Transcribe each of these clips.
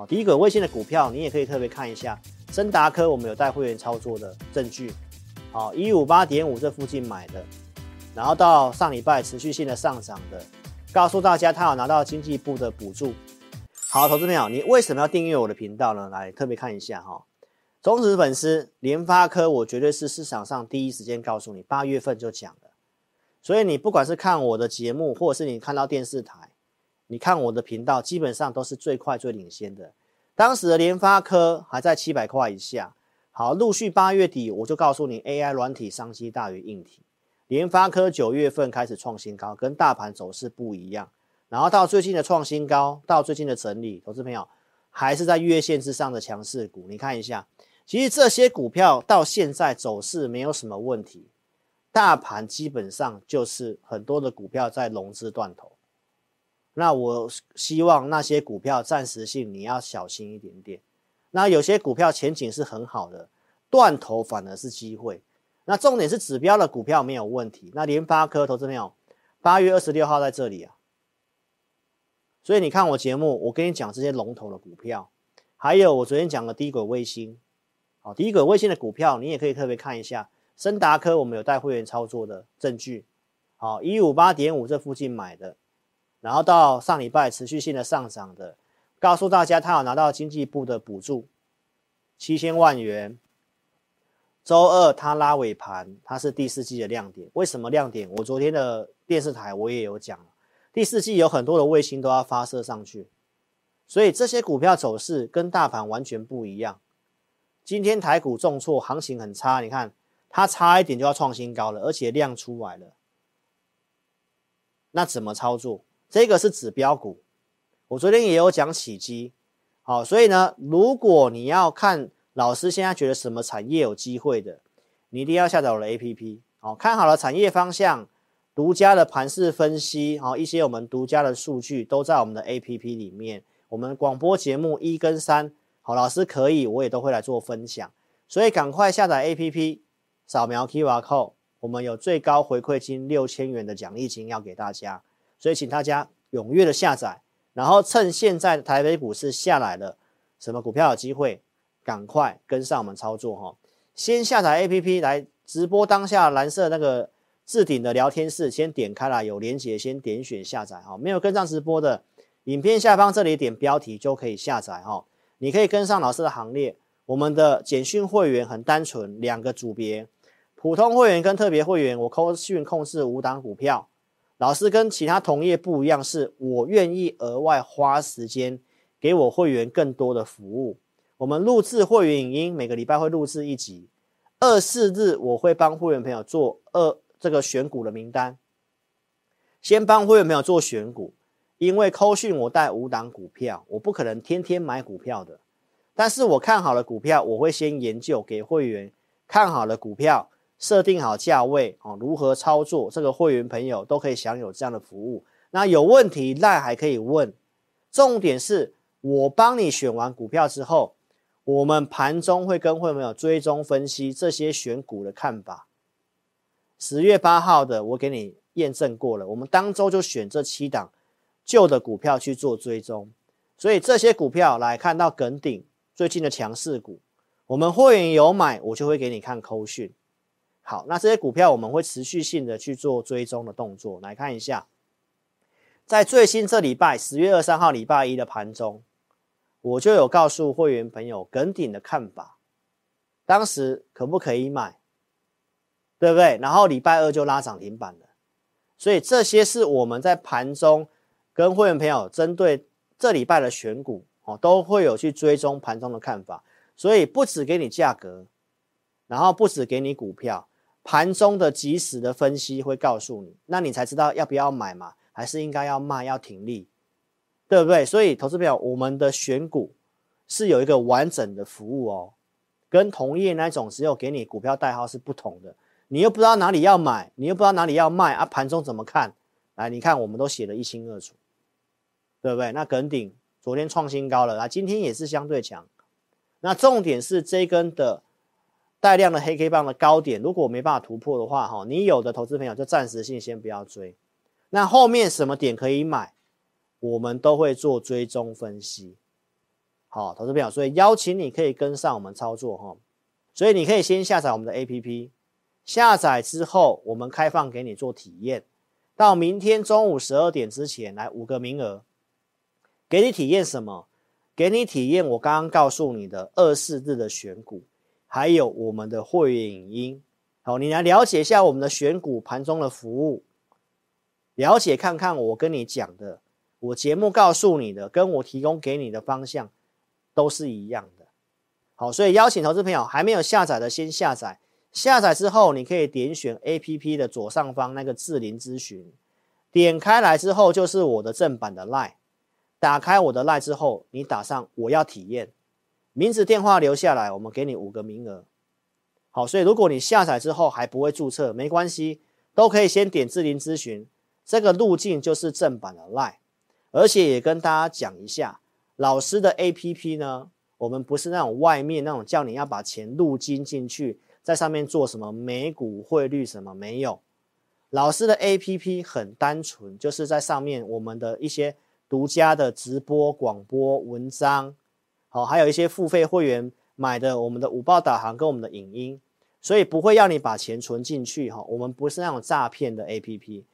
好，低轨卫星的股票，你也可以特别看一下。升达科我们有带会员操作的证据，好，一五八点五这附近买的，然后到上礼拜持续性的上涨的，告诉大家他有拿到经济部的补助。好，投资朋友，你为什么要订阅我的频道呢？来特别看一下哈，忠实粉丝，联发科我绝对是市场上第一时间告诉你，八月份就讲了，所以你不管是看我的节目，或者是你看到电视台，你看我的频道，基本上都是最快最领先的。当时的联发科还在七百块以下，好，陆续八月底我就告诉你，AI 软体商机大于硬体。联发科九月份开始创新高，跟大盘走势不一样。然后到最近的创新高，到最近的整理，投资朋友还是在月线之上的强势股。你看一下，其实这些股票到现在走势没有什么问题，大盘基本上就是很多的股票在融资断头。那我希望那些股票暂时性你要小心一点点。那有些股票前景是很好的，断头反而是机会。那重点是指标的股票没有问题。那联发科投资没有，八月二十六号在这里啊。所以你看我节目，我跟你讲这些龙头的股票，还有我昨天讲的低轨卫星，好，低轨卫星的股票你也可以特别看一下。升达科我们有带会员操作的证据，好，一五八点五这附近买的。然后到上礼拜持续性的上涨的，告诉大家他有拿到经济部的补助，七千万元。周二他拉尾盘，它是第四季的亮点。为什么亮点？我昨天的电视台我也有讲，第四季有很多的卫星都要发射上去，所以这些股票走势跟大盘完全不一样。今天台股重挫，行情很差，你看它差一点就要创新高了，而且量出来了，那怎么操作？这个是指标股，我昨天也有讲起基，好，所以呢，如果你要看老师现在觉得什么产业有机会的，你一定要下载我的 APP，好，看好了产业方向，独家的盘势分析，好，一些我们独家的数据都在我们的 APP 里面，我们广播节目一跟三，好，老师可以，我也都会来做分享，所以赶快下载 APP，扫描 QR code，我们有最高回馈金六千元的奖励金要给大家。所以，请大家踊跃的下载，然后趁现在台北股市下来了，什么股票有机会，赶快跟上我们操作哈。先下载 APP 来直播当下蓝色那个置顶的聊天室，先点开了有连接，先点选下载哈。没有跟上直播的，影片下方这里点标题就可以下载哈。你可以跟上老师的行列。我们的简讯会员很单纯，两个组别，普通会员跟特别会员，我扣讯控制五档股票。老师跟其他同业不一样，是我愿意额外花时间给我会员更多的服务。我们录制会员影音，每个礼拜会录制一集。二四日我会帮会员朋友做二这个选股的名单，先帮会员朋友做选股，因为扣讯我带五档股票，我不可能天天买股票的。但是我看好了股票，我会先研究给会员看好了股票。设定好价位哦，如何操作？这个会员朋友都可以享有这样的服务。那有问题赖还可以问。重点是我帮你选完股票之后，我们盘中会跟会员朋友追踪分析这些选股的看法。十月八号的我给你验证过了，我们当周就选这七档旧的股票去做追踪。所以这些股票来看到耿鼎最近的强势股，我们会员有买，我就会给你看扣讯。好，那这些股票我们会持续性的去做追踪的动作，来看一下，在最新这礼拜十月二三号礼拜一的盘中，我就有告诉会员朋友耿鼎的看法，当时可不可以买，对不对？然后礼拜二就拉涨停板了，所以这些是我们在盘中跟会员朋友针对这礼拜的选股哦，都会有去追踪盘中的看法，所以不止给你价格，然后不止给你股票。盘中的即时的分析会告诉你，那你才知道要不要买嘛，还是应该要卖，要停利，对不对？所以投资朋友我们的选股是有一个完整的服务哦，跟同业那种只有给你股票代号是不同的。你又不知道哪里要买，你又不知道哪里要卖啊，盘中怎么看？来，你看我们都写得一清二楚，对不对？那耿鼎昨天创新高了啊，今天也是相对强。那重点是这根的。带量的黑 K 棒的高点，如果没办法突破的话，哈，你有的投资朋友就暂时性先不要追。那后面什么点可以买，我们都会做追踪分析。好，投资朋友，所以邀请你可以跟上我们操作哈。所以你可以先下载我们的 APP，下载之后我们开放给你做体验，到明天中午十二点之前来五个名额，给你体验什么？给你体验我刚刚告诉你的二四日的选股，还有我们的会员影音。好，你来了解一下我们的选股盘中的服务，了解看看我跟你讲的，我节目告诉你的，跟我提供给你的方向都是一样的。好，所以邀请投资朋友还没有下载的先下载，下载之后你可以点选 APP 的左上方那个智霖咨询，点开来之后就是我的正版的 LINE，打开我的 LINE 之后，你打上我要体验，名字电话留下来，我们给你五个名额。好，所以如果你下载之后还不会注册，没关系，都可以先点智霖咨询，这个路径就是正版的 LINE，而且也跟大家讲一下，老师的 APP 呢，我们不是那种外面那种叫你要把钱入金进去，在上面做什么美股汇率什么没有，老师的 APP 很单纯，就是在上面我们的一些独家的直播、广播、文章，好，还有一些付费会员。买的我们的五报导航跟我们的影音，所以不会要你把钱存进去哈。我们不是那种诈骗的 APP。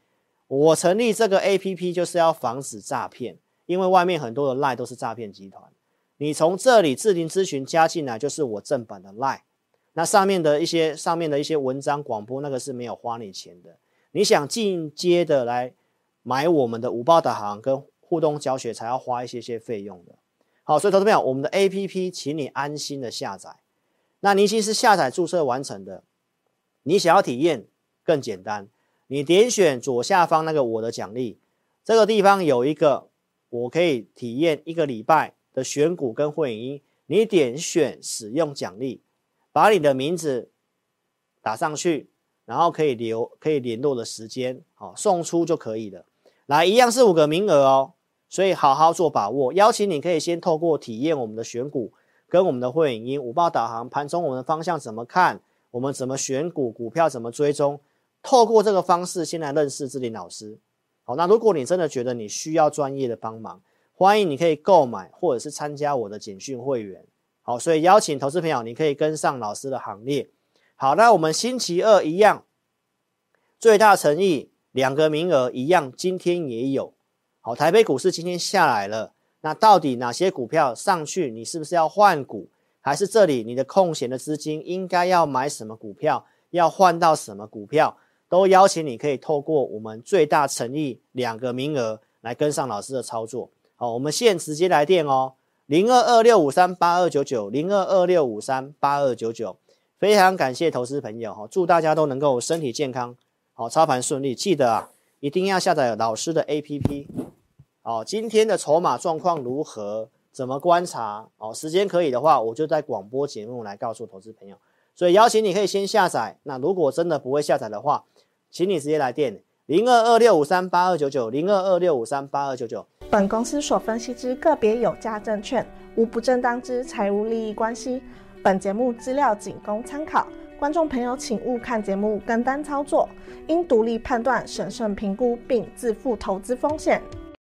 我成立这个 APP 就是要防止诈骗，因为外面很多的 LINE 都是诈骗集团。你从这里智霖咨询加进来，就是我正版的 LINE。那上面的一些上面的一些文章广播，那个是没有花你钱的。你想进阶的来买我们的五报导航跟互动教学，才要花一些些费用的。好，所以投资朋友，我们的 APP，请你安心的下载。那你已经是下载注册完成的，你想要体验更简单，你点选左下方那个我的奖励，这个地方有一个我可以体验一个礼拜的选股跟会员，你点选使用奖励，把你的名字打上去，然后可以留可以联络的时间，好，送出就可以了。来，一样是五个名额哦。所以好好做把握，邀请你可以先透过体验我们的选股，跟我们的会影音五报导航，盘中我们的方向怎么看，我们怎么选股，股票怎么追踪，透过这个方式先来认识志林老师。好，那如果你真的觉得你需要专业的帮忙，欢迎你可以购买或者是参加我的简讯会员。好，所以邀请投资朋友，你可以跟上老师的行列。好，那我们星期二一样，最大诚意两个名额一样，今天也有。好，台北股市今天下来了，那到底哪些股票上去？你是不是要换股？还是这里你的空闲的资金应该要买什么股票？要换到什么股票？都邀请你可以透过我们最大诚意两个名额来跟上老师的操作。好，我们现直接来电哦，零二二六五三八二九九，零二二六五三八二九九。非常感谢投资朋友哈，祝大家都能够身体健康，好，操盘顺利。记得啊，一定要下载老师的 APP。哦，今天的筹码状况如何？怎么观察？哦，时间可以的话，我就在广播节目来告诉投资朋友。所以邀请你可以先下载。那如果真的不会下载的话，请你直接来电零二二六五三八二九九零二二六五三八二九九。本公司所分析之个别有价证券，无不正当之财务利益关系。本节目资料仅供参考，观众朋友请勿看节目跟单操作，应独立判断、审慎评估并自负投资风险。